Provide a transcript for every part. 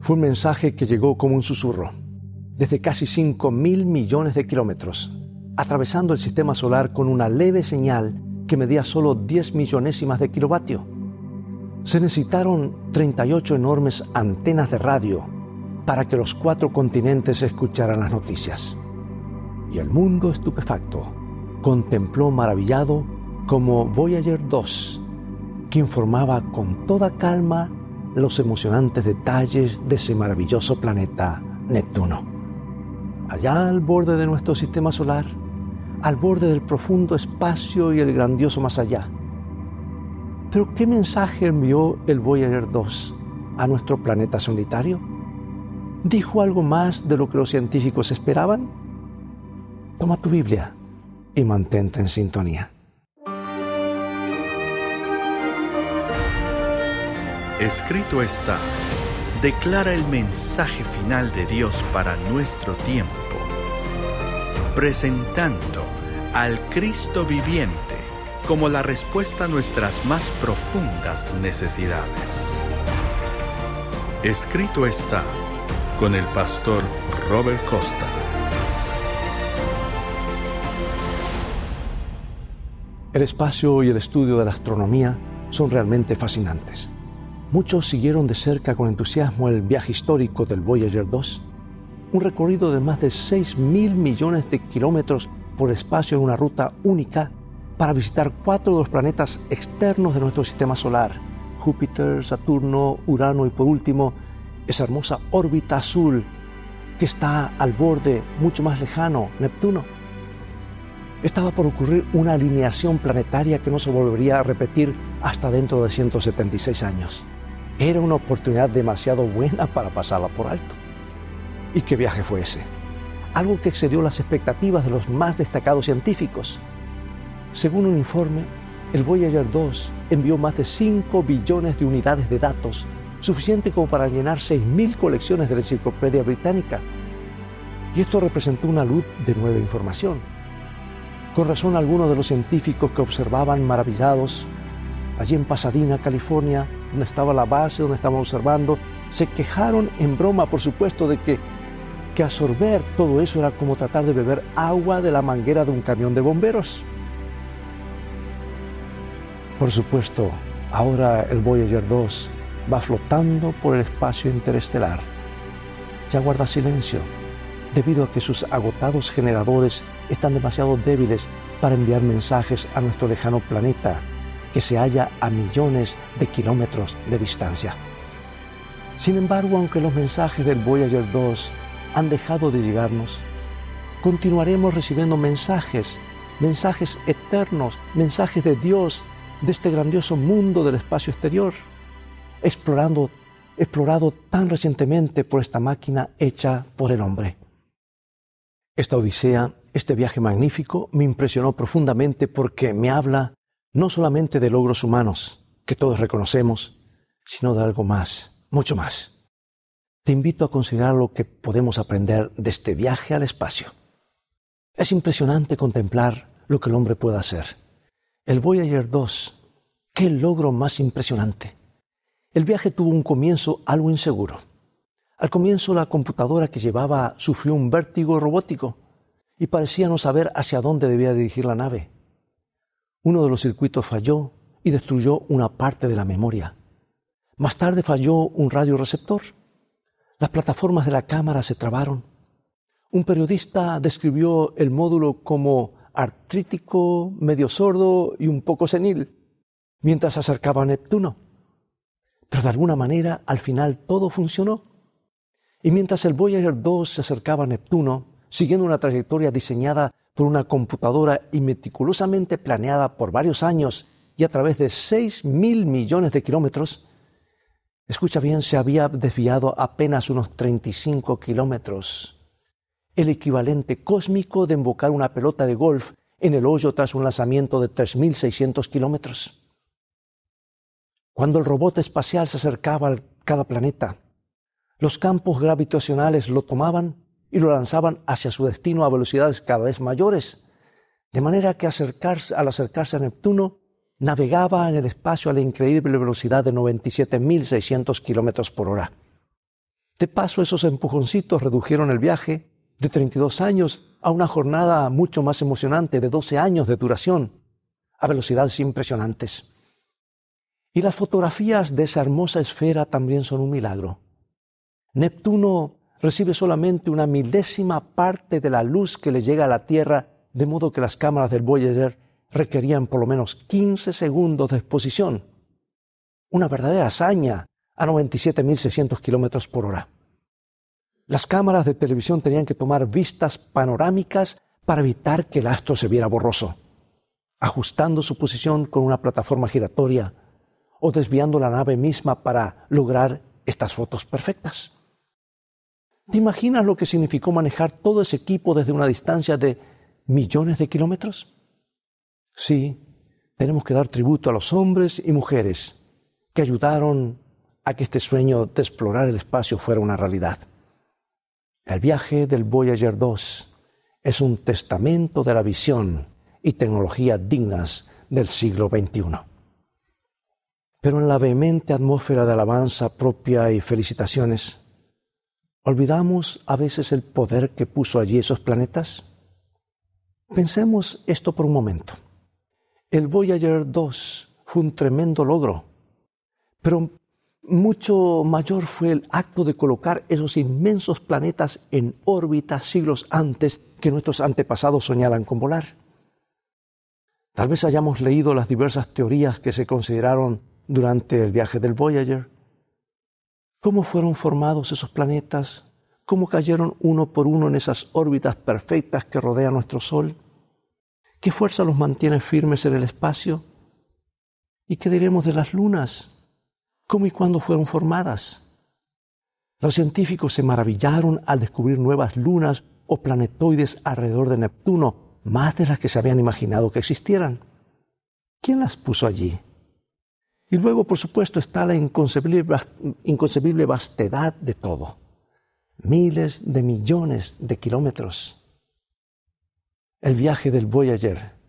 Fue un mensaje que llegó como un susurro, desde casi 5 mil millones de kilómetros, atravesando el sistema solar con una leve señal que medía solo 10 millonésimas de kilovatio. Se necesitaron 38 enormes antenas de radio para que los cuatro continentes escucharan las noticias. Y el mundo estupefacto contempló maravillado como Voyager 2, que informaba con toda calma los emocionantes detalles de ese maravilloso planeta Neptuno. Allá al borde de nuestro sistema solar, al borde del profundo espacio y el grandioso más allá. Pero ¿qué mensaje envió el Voyager 2 a nuestro planeta solitario? ¿Dijo algo más de lo que los científicos esperaban? Toma tu Biblia y mantente en sintonía. Escrito está, declara el mensaje final de Dios para nuestro tiempo, presentando al Cristo viviente como la respuesta a nuestras más profundas necesidades. Escrito está con el pastor Robert Costa. El espacio y el estudio de la astronomía son realmente fascinantes. Muchos siguieron de cerca con entusiasmo el viaje histórico del Voyager 2, un recorrido de más de 6 mil millones de kilómetros por espacio en una ruta única para visitar cuatro de los planetas externos de nuestro sistema solar, Júpiter, Saturno, Urano y por último, esa hermosa órbita azul que está al borde mucho más lejano, Neptuno. Estaba por ocurrir una alineación planetaria que no se volvería a repetir hasta dentro de 176 años. Era una oportunidad demasiado buena para pasarla por alto. ¿Y qué viaje fue ese? Algo que excedió las expectativas de los más destacados científicos. Según un informe, el Voyager 2 envió más de 5 billones de unidades de datos, suficiente como para llenar 6.000 colecciones de la Enciclopedia Británica. Y esto representó una luz de nueva información. Con razón, algunos de los científicos que observaban maravillados allí en Pasadena, California, donde estaba la base, donde estaban observando, se quejaron en broma, por supuesto, de que, que absorber todo eso era como tratar de beber agua de la manguera de un camión de bomberos. Por supuesto, ahora el Voyager 2 va flotando por el espacio interestelar. Ya guarda silencio, debido a que sus agotados generadores están demasiado débiles para enviar mensajes a nuestro lejano planeta que se halla a millones de kilómetros de distancia. Sin embargo, aunque los mensajes del Voyager 2 han dejado de llegarnos, continuaremos recibiendo mensajes, mensajes eternos, mensajes de Dios de este grandioso mundo del espacio exterior, explorando, explorado tan recientemente por esta máquina hecha por el hombre. Esta odisea, este viaje magnífico, me impresionó profundamente porque me habla no solamente de logros humanos, que todos reconocemos, sino de algo más, mucho más. Te invito a considerar lo que podemos aprender de este viaje al espacio. Es impresionante contemplar lo que el hombre puede hacer. El Voyager 2, qué logro más impresionante. El viaje tuvo un comienzo algo inseguro. Al comienzo la computadora que llevaba sufrió un vértigo robótico y parecía no saber hacia dónde debía dirigir la nave. Uno de los circuitos falló y destruyó una parte de la memoria. Más tarde falló un radioreceptor. Las plataformas de la cámara se trabaron. Un periodista describió el módulo como artrítico, medio sordo y un poco senil, mientras se acercaba Neptuno. Pero de alguna manera, al final todo funcionó. Y mientras el Voyager 2 se acercaba a Neptuno, siguiendo una trayectoria diseñada por una computadora y meticulosamente planeada por varios años y a través de 6 mil millones de kilómetros, escucha bien, se había desviado apenas unos 35 kilómetros, el equivalente cósmico de embocar una pelota de golf en el hoyo tras un lanzamiento de 3.600 kilómetros. Cuando el robot espacial se acercaba a cada planeta, los campos gravitacionales lo tomaban y lo lanzaban hacia su destino a velocidades cada vez mayores, de manera que al acercarse a Neptuno navegaba en el espacio a la increíble velocidad de 97.600 kilómetros por hora. De paso, esos empujoncitos redujeron el viaje de 32 años a una jornada mucho más emocionante de 12 años de duración, a velocidades impresionantes. Y las fotografías de esa hermosa esfera también son un milagro. Neptuno recibe solamente una milésima parte de la luz que le llega a la Tierra, de modo que las cámaras del Voyager requerían por lo menos 15 segundos de exposición. Una verdadera hazaña a 97.600 kilómetros por hora. Las cámaras de televisión tenían que tomar vistas panorámicas para evitar que el astro se viera borroso, ajustando su posición con una plataforma giratoria o desviando la nave misma para lograr estas fotos perfectas. ¿Te imaginas lo que significó manejar todo ese equipo desde una distancia de millones de kilómetros? Sí, tenemos que dar tributo a los hombres y mujeres que ayudaron a que este sueño de explorar el espacio fuera una realidad. El viaje del Voyager 2 es un testamento de la visión y tecnología dignas del siglo XXI. Pero en la vehemente atmósfera de alabanza propia y felicitaciones, ¿olvidamos a veces el poder que puso allí esos planetas? Pensemos esto por un momento. El Voyager 2 fue un tremendo logro, pero mucho mayor fue el acto de colocar esos inmensos planetas en órbita siglos antes que nuestros antepasados soñaran con volar. Tal vez hayamos leído las diversas teorías que se consideraron durante el viaje del Voyager. ¿Cómo fueron formados esos planetas? ¿Cómo cayeron uno por uno en esas órbitas perfectas que rodean nuestro Sol? ¿Qué fuerza los mantiene firmes en el espacio? ¿Y qué diremos de las lunas? cómo y cuándo fueron formadas. Los científicos se maravillaron al descubrir nuevas lunas o planetoides alrededor de Neptuno, más de las que se habían imaginado que existieran. ¿Quién las puso allí? Y luego, por supuesto, está la inconcebible, vastedad de todo. Miles de millones de kilómetros. El viaje del Voyager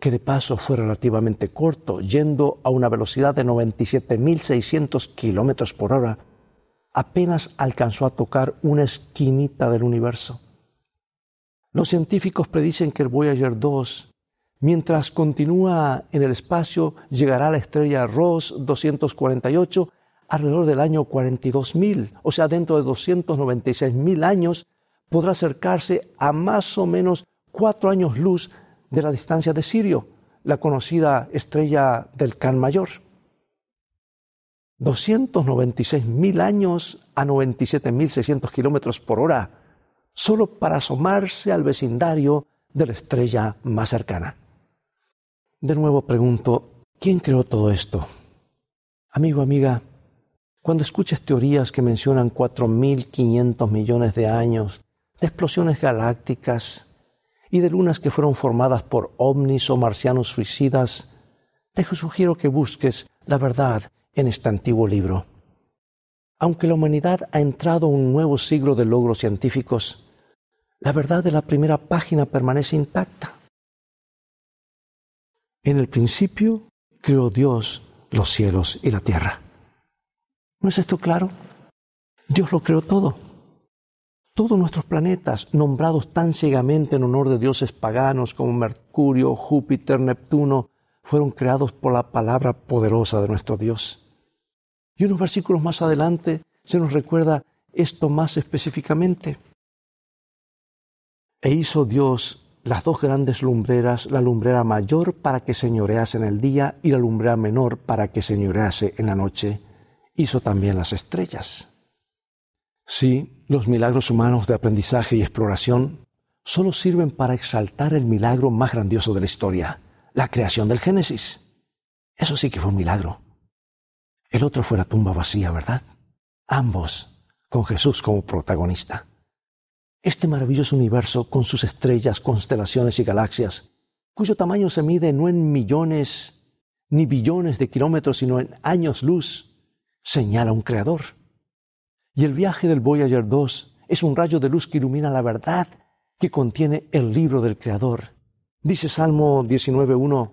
que de paso fue relativamente corto, yendo a una velocidad de 97.600 kilómetros por hora, apenas alcanzó a tocar una esquinita del universo. Los científicos predicen que el Voyager 2, mientras continúa en el espacio, llegará la estrella Ross 248 alrededor del año 42.000, o sea, dentro de 296.000 años, podrá acercarse a más o menos cuatro años luz de la distancia de Sirio, la conocida estrella del Can Mayor. 296.000 años a 97.600 kilómetros por hora, solo para asomarse al vecindario de la estrella más cercana. De nuevo pregunto, ¿quién creó todo esto? Amigo, amiga, cuando escuches teorías que mencionan 4.500 millones de años, de explosiones galácticas, y de lunas que fueron formadas por ovnis o marcianos suicidas, te sugiero que busques la verdad en este antiguo libro. Aunque la humanidad ha entrado a un nuevo siglo de logros científicos, la verdad de la primera página permanece intacta. En el principio creó Dios los cielos y la tierra. ¿No es esto claro? Dios lo creó todo. Todos nuestros planetas, nombrados tan ciegamente en honor de dioses paganos como Mercurio, Júpiter, Neptuno, fueron creados por la palabra poderosa de nuestro Dios. Y unos versículos más adelante se nos recuerda esto más específicamente. E hizo Dios las dos grandes lumbreras, la lumbrera mayor para que señorease en el día y la lumbrera menor para que señorease en la noche. Hizo también las estrellas. Sí, los milagros humanos de aprendizaje y exploración solo sirven para exaltar el milagro más grandioso de la historia, la creación del Génesis. Eso sí que fue un milagro. El otro fue la tumba vacía, ¿verdad? Ambos con Jesús como protagonista. Este maravilloso universo con sus estrellas, constelaciones y galaxias, cuyo tamaño se mide no en millones ni billones de kilómetros, sino en años luz, señala un creador. Y el viaje del Voyager 2 es un rayo de luz que ilumina la verdad que contiene el libro del Creador. Dice Salmo 19.1,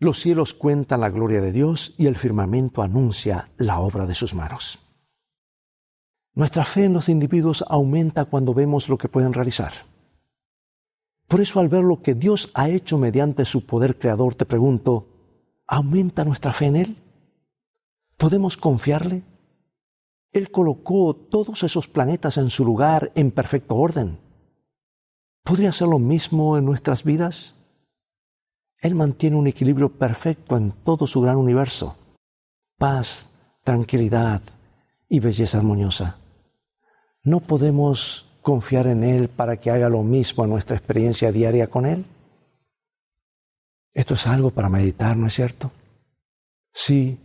los cielos cuentan la gloria de Dios y el firmamento anuncia la obra de sus manos. Nuestra fe en los individuos aumenta cuando vemos lo que pueden realizar. Por eso al ver lo que Dios ha hecho mediante su poder creador, te pregunto, ¿aumenta nuestra fe en Él? ¿Podemos confiarle? Él colocó todos esos planetas en su lugar en perfecto orden. ¿Podría ser lo mismo en nuestras vidas? Él mantiene un equilibrio perfecto en todo su gran universo. Paz, tranquilidad y belleza armoniosa. ¿No podemos confiar en Él para que haga lo mismo en nuestra experiencia diaria con Él? Esto es algo para meditar, ¿no es cierto? Sí,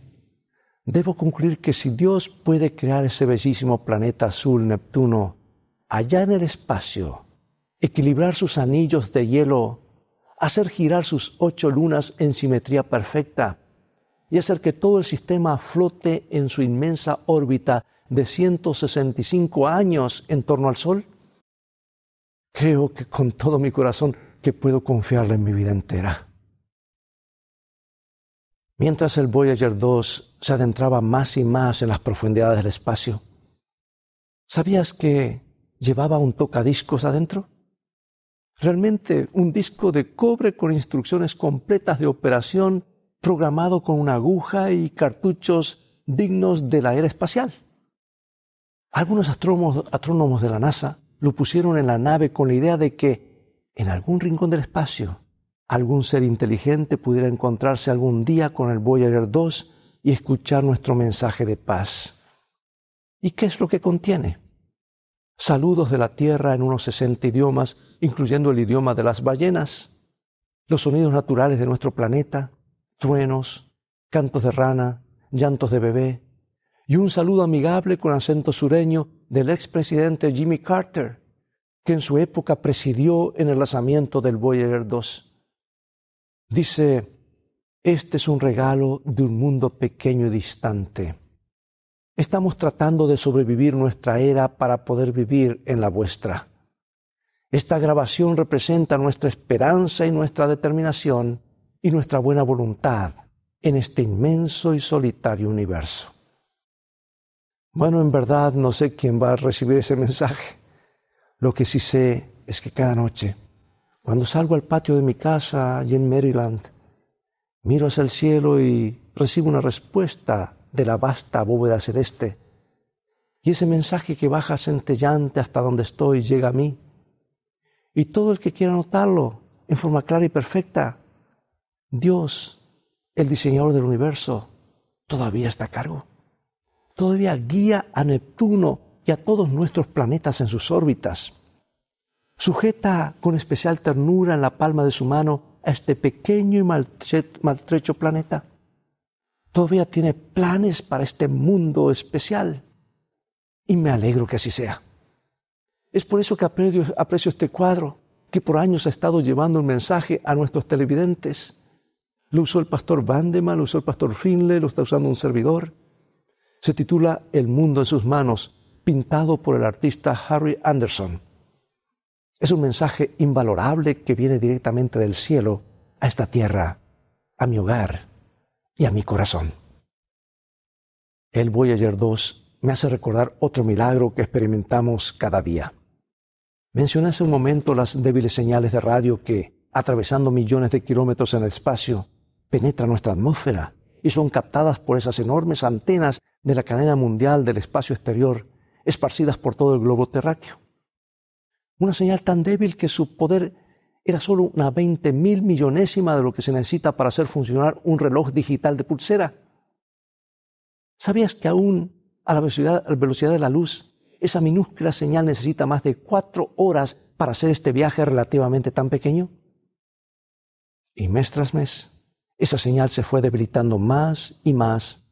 debo concluir que si Dios puede crear ese bellísimo planeta azul Neptuno allá en el espacio, equilibrar sus anillos de hielo, hacer girar sus ocho lunas en simetría perfecta y hacer que todo el sistema flote en su inmensa órbita de 165 años en torno al Sol? Creo que con todo mi corazón que puedo confiarle en mi vida entera. Mientras el Voyager 2 se adentraba más y más en las profundidades del espacio, ¿sabías que llevaba un tocadiscos adentro? Realmente un disco de cobre con instrucciones completas de operación programado con una aguja y cartuchos dignos de la era espacial. Algunos astrónomos, de la NASA lo pusieron en la nave con la idea de que en algún rincón del espacio algún ser inteligente pudiera encontrarse algún día con el Voyager 2 y escuchar nuestro mensaje de paz. ¿Y qué es lo que contiene? Saludos de la Tierra en unos 60 idiomas, incluyendo el idioma de las ballenas, los sonidos naturales de nuestro planeta, truenos, cantos de rana, llantos de bebé, y un saludo amigable con acento sureño del expresidente Jimmy Carter, que en su época presidió en el lanzamiento del Voyager 2. Dice, este es un regalo de un mundo pequeño y distante. Estamos tratando de sobrevivir nuestra era para poder vivir en la vuestra. Esta grabación representa nuestra esperanza y nuestra determinación y nuestra buena voluntad en este inmenso y solitario universo. Bueno, en verdad no sé quién va a recibir ese mensaje. Lo que sí sé es que cada noche, cuando salgo al patio de mi casa allí en Maryland, miro hacia el cielo y recibo una respuesta de la vasta bóveda celeste. Y ese mensaje que baja centellante hasta donde estoy llega a mí. Y todo el que quiera notarlo en forma clara y perfecta, Dios, el diseñador del universo, todavía está a cargo todavía guía a Neptuno y a todos nuestros planetas en sus órbitas. Sujeta con especial ternura en la palma de su mano a este pequeño y maltrecho planeta. Todavía tiene planes para este mundo especial. Y me alegro que así sea. Es por eso que aprecio, este cuadro, que por años ha estado llevando un mensaje a nuestros televidentes. Lo usó el pastor Vandeman, lo usó el pastor Finley, lo está usando un servidor se titula El mundo en sus manos, pintado por el artista Harry Anderson. Es un mensaje invalorable que viene directamente del cielo a esta tierra, a mi hogar y a mi corazón. El Voyager 2 me hace recordar otro milagro que experimentamos cada día. Mencioné hace un momento las débiles señales de radio que, atravesando millones de kilómetros en el espacio, penetran nuestra atmósfera y son captadas por esas enormes antenas de la cadena mundial del espacio exterior esparcidas por todo el globo terráqueo. Una señal tan débil que su poder era solo una veinte mil millonésima de lo que se necesita para hacer funcionar un reloj digital de pulsera. ¿Sabías que aún a la velocidad, a la velocidad de la luz, esa minúscula señal necesita más de cuatro horas para hacer este viaje relativamente tan pequeño? Y mes tras mes, esa señal se fue debilitando más y más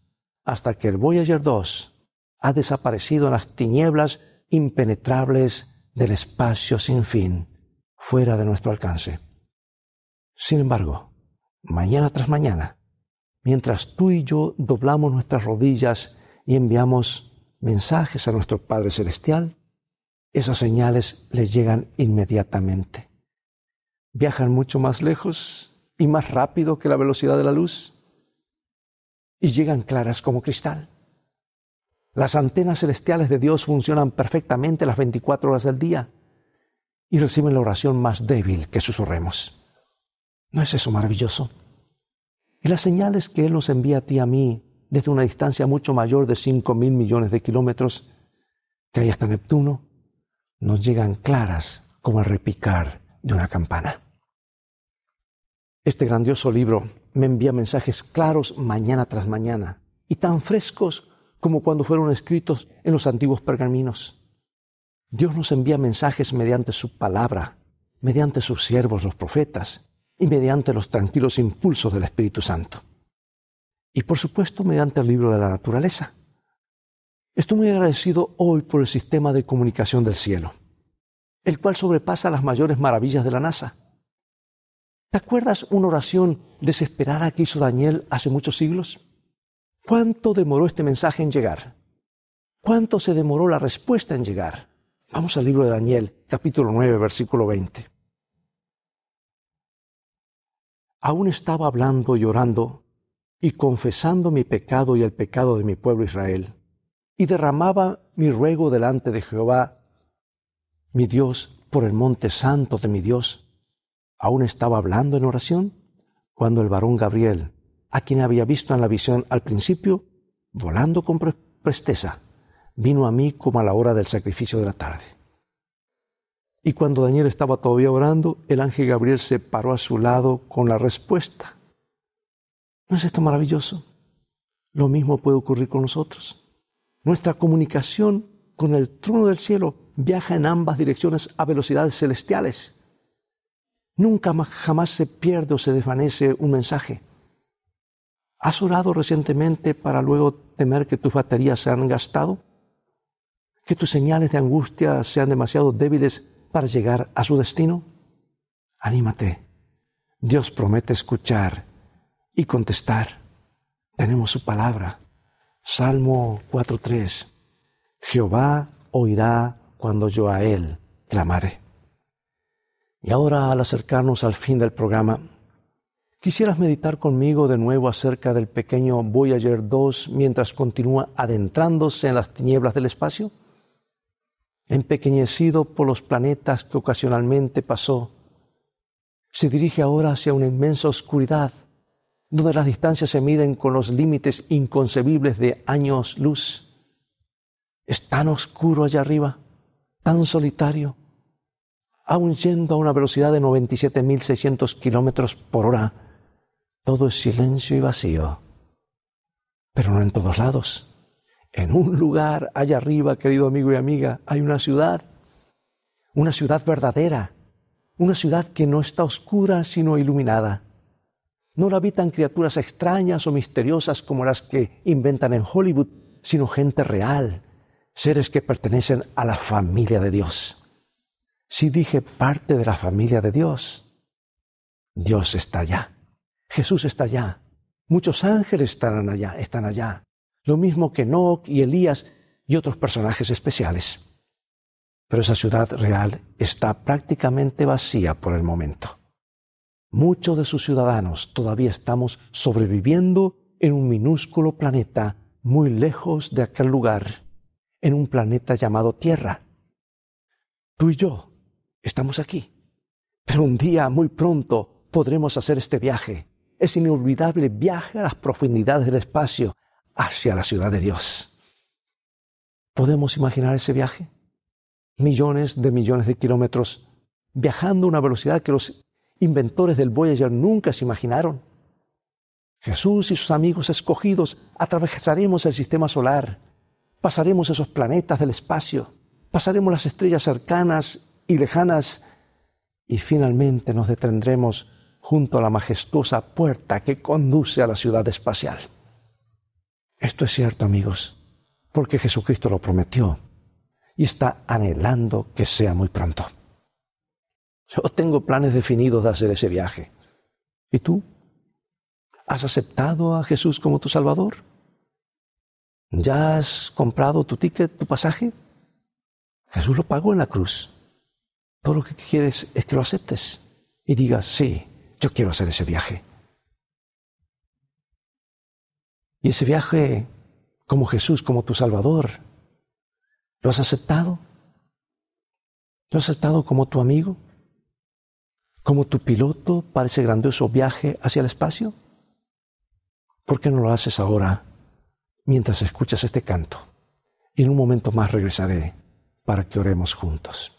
hasta que el Voyager 2 ha desaparecido en las tinieblas impenetrables del espacio sin fin, fuera de nuestro alcance. Sin embargo, mañana tras mañana, mientras tú y yo doblamos nuestras rodillas y enviamos mensajes a nuestro Padre Celestial, esas señales les llegan inmediatamente. Viajan mucho más lejos y más rápido que la velocidad de la luz y llegan claras como cristal. Las antenas celestiales de Dios funcionan perfectamente las 24 horas del día y reciben la oración más débil que susurremos. ¿No es eso maravilloso? Y las señales que Él nos envía a ti y a mí desde una distancia mucho mayor de 5 mil millones de kilómetros, que hay hasta Neptuno, nos llegan claras como el repicar de una campana. Este grandioso libro me envía mensajes claros mañana tras mañana y tan frescos como cuando fueron escritos en los antiguos pergaminos. Dios nos envía mensajes mediante su palabra, mediante sus siervos los profetas y mediante los tranquilos impulsos del Espíritu Santo. Y por supuesto mediante el libro de la naturaleza. Estoy muy agradecido hoy por el sistema de comunicación del cielo, el cual sobrepasa las mayores maravillas de la NASA. ¿Te acuerdas una oración desesperada que hizo Daniel hace muchos siglos? ¿Cuánto demoró este mensaje en llegar? ¿Cuánto se demoró la respuesta en llegar? Vamos al libro de Daniel, capítulo 9, versículo 20. Aún estaba hablando y orando y confesando mi pecado y el pecado de mi pueblo Israel, y derramaba mi ruego delante de Jehová, mi Dios, por el monte santo de mi Dios aún estaba hablando en oración cuando el varón Gabriel, a quien había visto en la visión al principio, volando con presteza, vino a mí como a la hora del sacrificio de la tarde. Y cuando Daniel estaba todavía orando, el ángel Gabriel se paró a su lado con la respuesta. ¿No es esto maravilloso? Lo mismo puede ocurrir con nosotros. Nuestra comunicación con el trono del cielo viaja en ambas direcciones a velocidades celestiales. Nunca jamás se pierde o se desvanece un mensaje. ¿Has orado recientemente para luego temer que tus baterías se han gastado? ¿Que tus señales de angustia sean demasiado débiles para llegar a su destino? Anímate. Dios promete escuchar y contestar. Tenemos su palabra. Salmo 4.3. Jehová oirá cuando yo a él clamare. Y ahora, al acercarnos al fin del programa, ¿quisieras meditar conmigo de nuevo acerca del pequeño Voyager 2 mientras continúa adentrándose en las tinieblas del espacio? Empequeñecido por los planetas que ocasionalmente pasó, se dirige ahora hacia una inmensa oscuridad, donde las distancias se miden con los límites inconcebibles de años luz. Es tan oscuro allá arriba, tan solitario aun yendo a una velocidad de 97.600 kilómetros por hora, todo es silencio y vacío. Pero no en todos lados. En un lugar allá arriba, querido amigo y amiga, hay una ciudad, una ciudad verdadera, una ciudad que no está oscura sino iluminada. No la habitan criaturas extrañas o misteriosas como las que inventan en Hollywood, sino gente real, seres que pertenecen a la familia de Dios. Si dije parte de la familia de Dios, Dios está allá. Jesús está allá. Muchos ángeles están allá, están allá. Lo mismo que Enoch y Elías y otros personajes especiales. Pero esa ciudad real está prácticamente vacía por el momento. Muchos de sus ciudadanos todavía estamos sobreviviendo en un minúsculo planeta muy lejos de aquel lugar, en un planeta llamado Tierra. Tú y yo estamos aquí. Pero un día, muy pronto, podremos hacer este viaje, ese inolvidable viaje a las profundidades del espacio hacia la ciudad de Dios. ¿Podemos imaginar ese viaje? Millones de millones de kilómetros, viajando a una velocidad que los inventores del Voyager nunca se imaginaron. Jesús y sus amigos escogidos atravesaremos el sistema solar, pasaremos esos planetas del espacio, pasaremos las estrellas cercanas y lejanas, y finalmente nos detendremos junto a la majestuosa puerta que conduce a la ciudad espacial. Esto es cierto, amigos, porque Jesucristo lo prometió y está anhelando que sea muy pronto. Yo tengo planes definidos de hacer ese viaje. ¿Y tú? ¿Has aceptado a Jesús como tu Salvador? ¿Ya has comprado tu ticket, tu pasaje? Jesús lo pagó en la cruz. Todo lo que quieres es que lo aceptes y digas, sí, yo quiero hacer ese viaje. Y ese viaje como Jesús, como tu Salvador. ¿Lo has aceptado? ¿Lo has aceptado como tu amigo? ¿Como tu piloto para ese grandioso viaje hacia el espacio? ¿Por qué no lo haces ahora mientras escuchas este canto? En un momento más regresaré para que oremos juntos.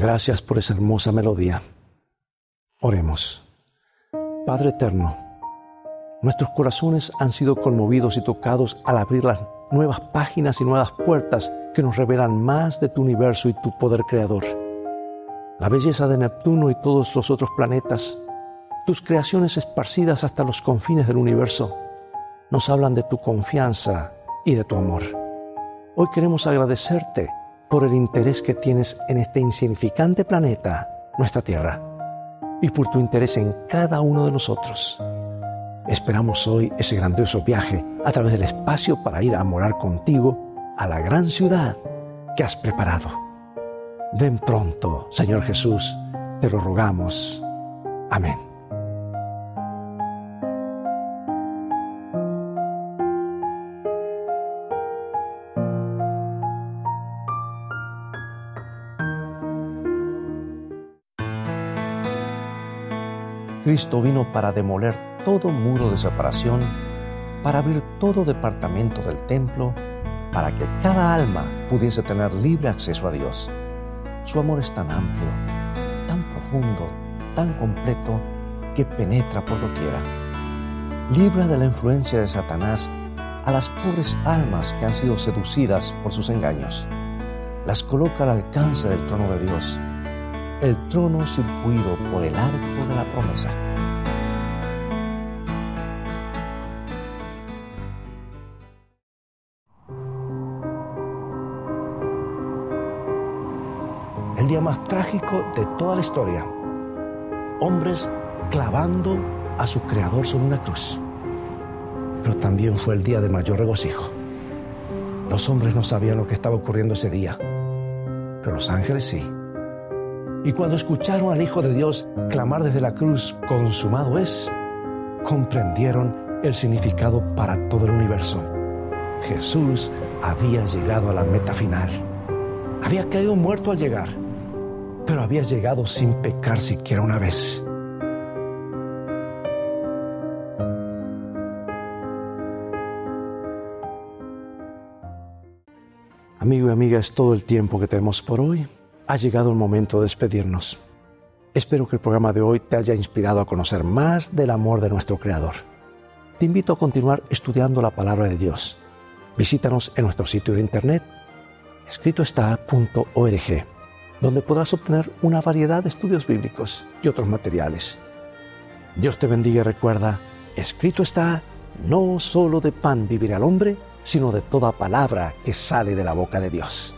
Gracias por esa hermosa melodía. Oremos. Padre eterno, nuestros corazones han sido conmovidos y tocados al abrir las nuevas páginas y nuevas puertas que nos revelan más de tu universo y tu poder creador. La belleza de Neptuno y todos los otros planetas, tus creaciones esparcidas hasta los confines del universo, nos hablan de tu confianza y de tu amor. Hoy queremos agradecerte por el interés que tienes en este insignificante planeta, nuestra Tierra, y por tu interés en cada uno de nosotros. Esperamos hoy ese grandioso viaje a través del espacio para ir a morar contigo a la gran ciudad que has preparado. Ven pronto, Señor Jesús, te lo rogamos. Amén. Cristo vino para demoler todo muro de separación, para abrir todo departamento del templo, para que cada alma pudiese tener libre acceso a Dios. Su amor es tan amplio, tan profundo, tan completo, que penetra por doquiera. Libra de la influencia de Satanás a las pobres almas que han sido seducidas por sus engaños. Las coloca al alcance del trono de Dios, el trono circuido por el arco de la promesa. el día más trágico de toda la historia. Hombres clavando a su creador sobre una cruz. Pero también fue el día de mayor regocijo. Los hombres no sabían lo que estaba ocurriendo ese día, pero los ángeles sí. Y cuando escucharon al Hijo de Dios clamar desde la cruz, consumado es, comprendieron el significado para todo el universo. Jesús había llegado a la meta final. Había caído muerto al llegar pero había llegado sin pecar siquiera una vez. Amigo y amiga, es todo el tiempo que tenemos por hoy. Ha llegado el momento de despedirnos. Espero que el programa de hoy te haya inspirado a conocer más del amor de nuestro Creador. Te invito a continuar estudiando la palabra de Dios. Visítanos en nuestro sitio de internet escritoestá.org donde podrás obtener una variedad de estudios bíblicos y otros materiales. Dios te bendiga y recuerda, escrito está, no solo de pan vivirá el hombre, sino de toda palabra que sale de la boca de Dios.